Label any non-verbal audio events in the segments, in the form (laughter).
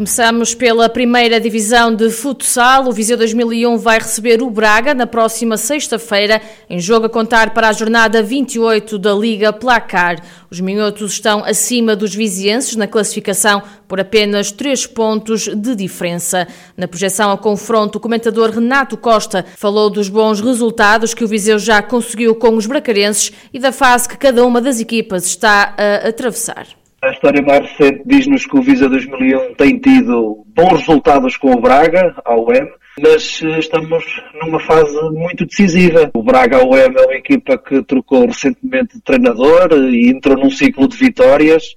Começamos pela primeira divisão de futsal. O Viseu 2001 vai receber o Braga na próxima sexta-feira, em jogo a contar para a jornada 28 da Liga Placar. Os minhotos estão acima dos vizienses na classificação por apenas 3 pontos de diferença. Na projeção ao confronto, o comentador Renato Costa falou dos bons resultados que o Viseu já conseguiu com os bracarenses e da fase que cada uma das equipas está a atravessar. A história mais recente diz-nos que o Visa 2001 tem tido bons resultados com o Braga, ao UEM, mas eh, estamos numa fase muito decisiva. O Braga ao UEM é uma equipa que trocou recentemente de treinador e entrou num ciclo de vitórias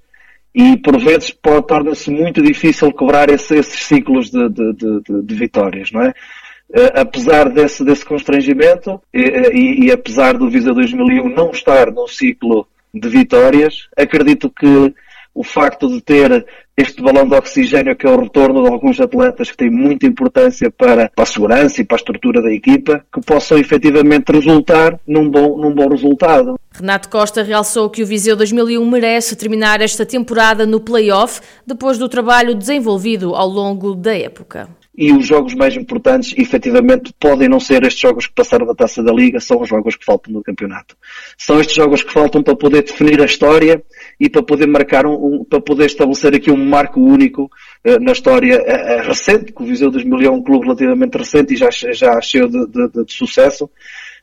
e por vezes pode tornar-se muito difícil cobrar esse, esses ciclos de, de, de, de, vitórias, não é? Uh, apesar desse, desse constrangimento e, e, e apesar do Visa 2001 não estar num ciclo de vitórias, acredito que o facto de ter este balão de oxigênio, que é o retorno de alguns atletas que têm muita importância para, para a segurança e para a estrutura da equipa, que possam efetivamente resultar num bom, num bom resultado. Renato Costa realçou que o Viseu 2001 merece terminar esta temporada no play-off, depois do trabalho desenvolvido ao longo da época e os jogos mais importantes, efetivamente, podem não ser estes jogos que passaram da taça da Liga, são os jogos que faltam no campeonato. São estes jogos que faltam para poder definir a história e para poder marcar um, um para poder estabelecer aqui um marco único uh, na história uh, recente, que o Viseu 2000 é um clube relativamente recente e já, já cheio de, de, de sucesso.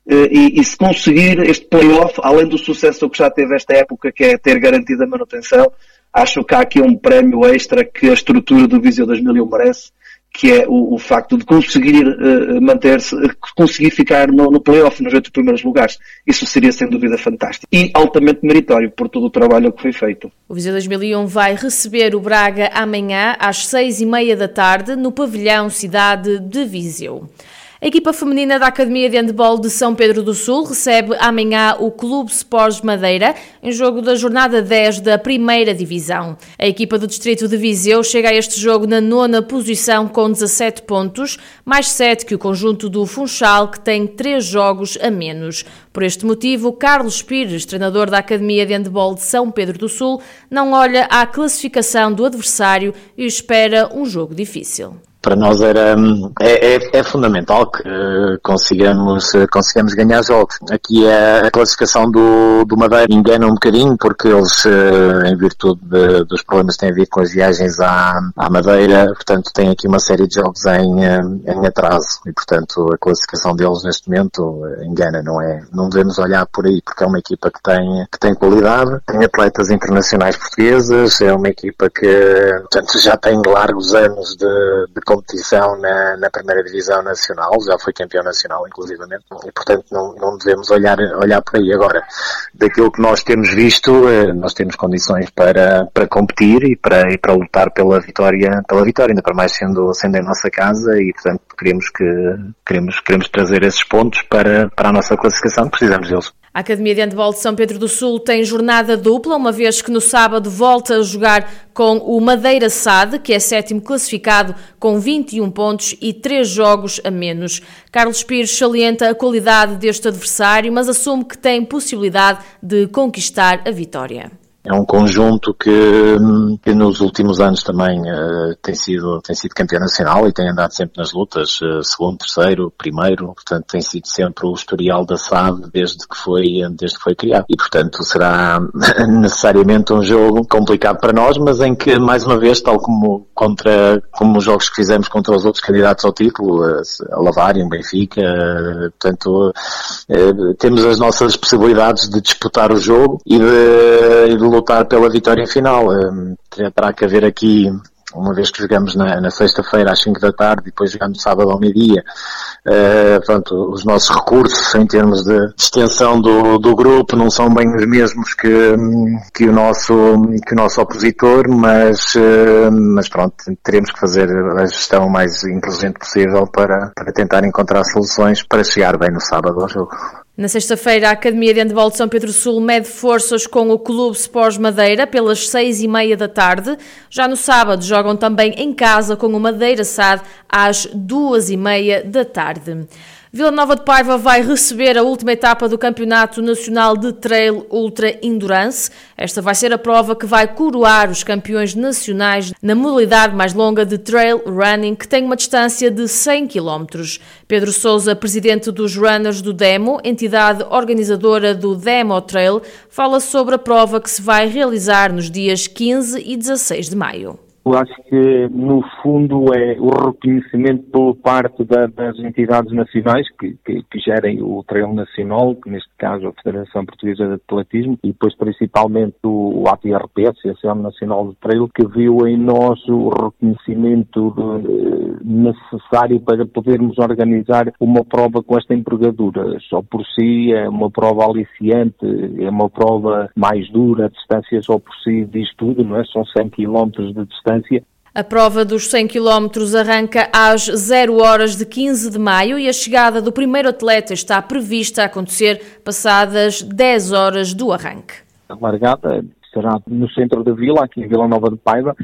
E, e, se conseguir este play-off, além do sucesso que já teve esta época, que é ter garantido a manutenção, acho que há aqui um prémio extra que a estrutura do Viseu 2001 merece que é o, o facto de conseguir uh, manter-se, uh, conseguir ficar no, no playoff nos oito primeiros lugares. Isso seria sem dúvida fantástico e altamente meritório por todo o trabalho que foi feito. O Viseu 2001 vai receber o Braga amanhã às seis e meia da tarde no pavilhão Cidade de Viseu. A equipa feminina da Academia de Handball de São Pedro do Sul recebe amanhã o Clube Sports Madeira em jogo da jornada 10 da primeira divisão. A equipa do Distrito de Viseu chega a este jogo na nona posição com 17 pontos, mais 7 que o conjunto do Funchal, que tem 3 jogos a menos. Por este motivo, Carlos Pires, treinador da Academia de Handball de São Pedro do Sul, não olha à classificação do adversário e espera um jogo difícil para nós era é, é, é fundamental que consigamos, consigamos ganhar jogos. Aqui a, a classificação do, do Madeira engana um bocadinho porque eles, eh, em virtude de, dos problemas que têm a ver com as viagens à, à Madeira, portanto têm aqui uma série de jogos em, eh, em atraso e portanto a classificação deles neste momento eh, engana, não é? Não devemos olhar por aí porque é uma equipa que tem, que tem qualidade, tem atletas internacionais portuguesas, é uma equipa que portanto, já tem largos anos de, de competição na, na primeira divisão nacional, já foi campeão nacional, inclusivamente, e portanto não, não devemos olhar, olhar por aí. Agora, daquilo que nós temos visto, eh, nós temos condições para, para competir e para, e para lutar pela vitória, pela vitória, ainda para mais sendo, sendo em nossa casa e portanto queremos que, queremos, queremos trazer esses pontos para, para a nossa classificação, precisamos deles. A Academia de Handball de São Pedro do Sul tem jornada dupla, uma vez que no sábado volta a jogar com o Madeira Sade, que é sétimo classificado com 21 pontos e 3 jogos a menos. Carlos Pires salienta a qualidade deste adversário, mas assume que tem possibilidade de conquistar a vitória. É um conjunto que, que nos últimos anos também uh, tem sido tem sido campeão nacional e tem andado sempre nas lutas, uh, segundo, terceiro, primeiro, portanto tem sido sempre o historial da SAD desde que foi desde que foi criado. E portanto será (laughs) necessariamente um jogo complicado para nós, mas em que mais uma vez, tal como contra como os jogos que fizemos contra os outros candidatos ao título, a, a Lavário, Benfica, uh, portanto temos as nossas possibilidades de disputar o jogo e de, e de lutar pela vitória final. Um, terá que haver aqui uma vez que jogamos na, na sexta-feira às 5 da tarde e depois jogamos sábado ao meio-dia, uh, pronto, os nossos recursos em termos de extensão do, do grupo não são bem os mesmos que, que, o, nosso, que o nosso opositor, mas, uh, mas pronto, teremos que fazer a gestão mais inteligente possível para, para tentar encontrar soluções para chegar bem no sábado ao jogo. Na sexta-feira, a Academia de Handebol de São Pedro Sul mede forças com o Clube Sports Madeira pelas seis e meia da tarde. Já no sábado, jogam também em casa com o Madeira SAD às duas e meia da tarde. Vila Nova de Paiva vai receber a última etapa do Campeonato Nacional de Trail Ultra Endurance. Esta vai ser a prova que vai coroar os campeões nacionais na modalidade mais longa de trail running, que tem uma distância de 100 km. Pedro Souza, presidente dos Runners do Demo, entidade organizadora do Demo Trail, fala sobre a prova que se vai realizar nos dias 15 e 16 de maio. Eu acho que, no fundo, é o reconhecimento por parte da, das entidades nacionais que, que, que, gerem o trail nacional, que neste caso a Federação Portuguesa de Atletismo, e depois principalmente o, o ATRP, a Associação Nacional de Trail, que viu em nós o reconhecimento de, necessário para podermos organizar uma prova com esta envergadura. Só por si é uma prova aliciante, é uma prova mais dura, a distância só por si diz tudo, não é? São 100 km de distância distância. A prova dos 100 km arranca às 0 horas de 15 de maio e a chegada do primeiro atleta está prevista a acontecer passadas 10 horas do arranque. A largada será no centro da vila, aqui em Vila Nova de Paiva.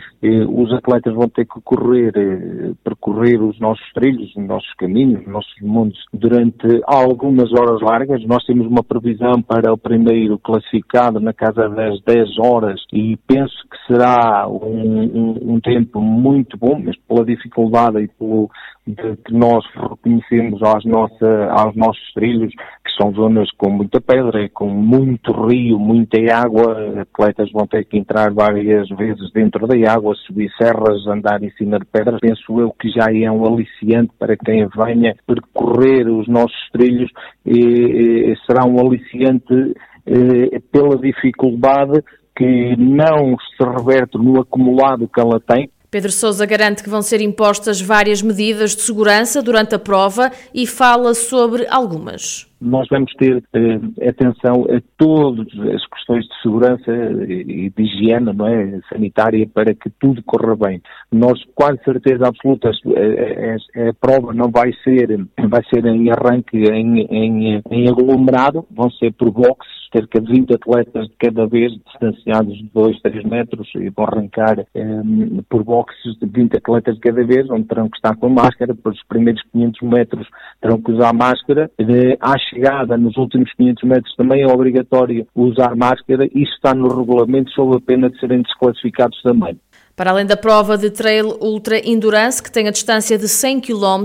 os atletas vão ter que correr, eh, percorrer os nossos trilhos, os nossos caminhos, os nossos mundos durante algumas horas largas. Nós temos uma previsão para o primeiro classificado na casa das 10 horas e penso que será um, um, um tempo muito bom, mas pela dificuldade e pelo que nós reconhecemos aos, nossa, aos nossos trilhos, que são zonas com muita pedra, com muito rio, muita água, atletas vão ter que entrar várias vezes dentro da água, subir serras, andar em cima de pedras. Penso eu que já é um aliciante para quem venha percorrer os nossos trilhos e, e será um aliciante eh, pela dificuldade que não se reverte no acumulado que ela tem, Pedro Sousa garante que vão ser impostas várias medidas de segurança durante a prova e fala sobre algumas nós vamos ter eh, atenção a todas as questões de segurança e de higiene não é, sanitária para que tudo corra bem. Nós, quase certeza absoluta, a, a, a, prova não vai ser, vai ser em arranque em, em, em aglomerado, vão ser por boxes, cerca de 20 atletas de cada vez, distanciados de 2, 3 metros, e vão arrancar eh, por boxes de 20 atletas de cada vez, onde terão que estar com máscara, depois os primeiros 500 metros terão que usar máscara. De, chegada nos últimos 500 metros também é obrigatório usar máscara. Isso está no regulamento sob a pena de serem desclassificados também. Para além da prova de Trail Ultra Endurance, que tem a distância de 100 km,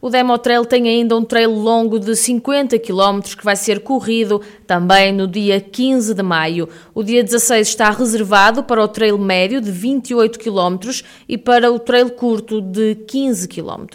o Demo Trail tem ainda um trail longo de 50 km que vai ser corrido também no dia 15 de maio. O dia 16 está reservado para o trail médio de 28 km e para o trail curto de 15 km.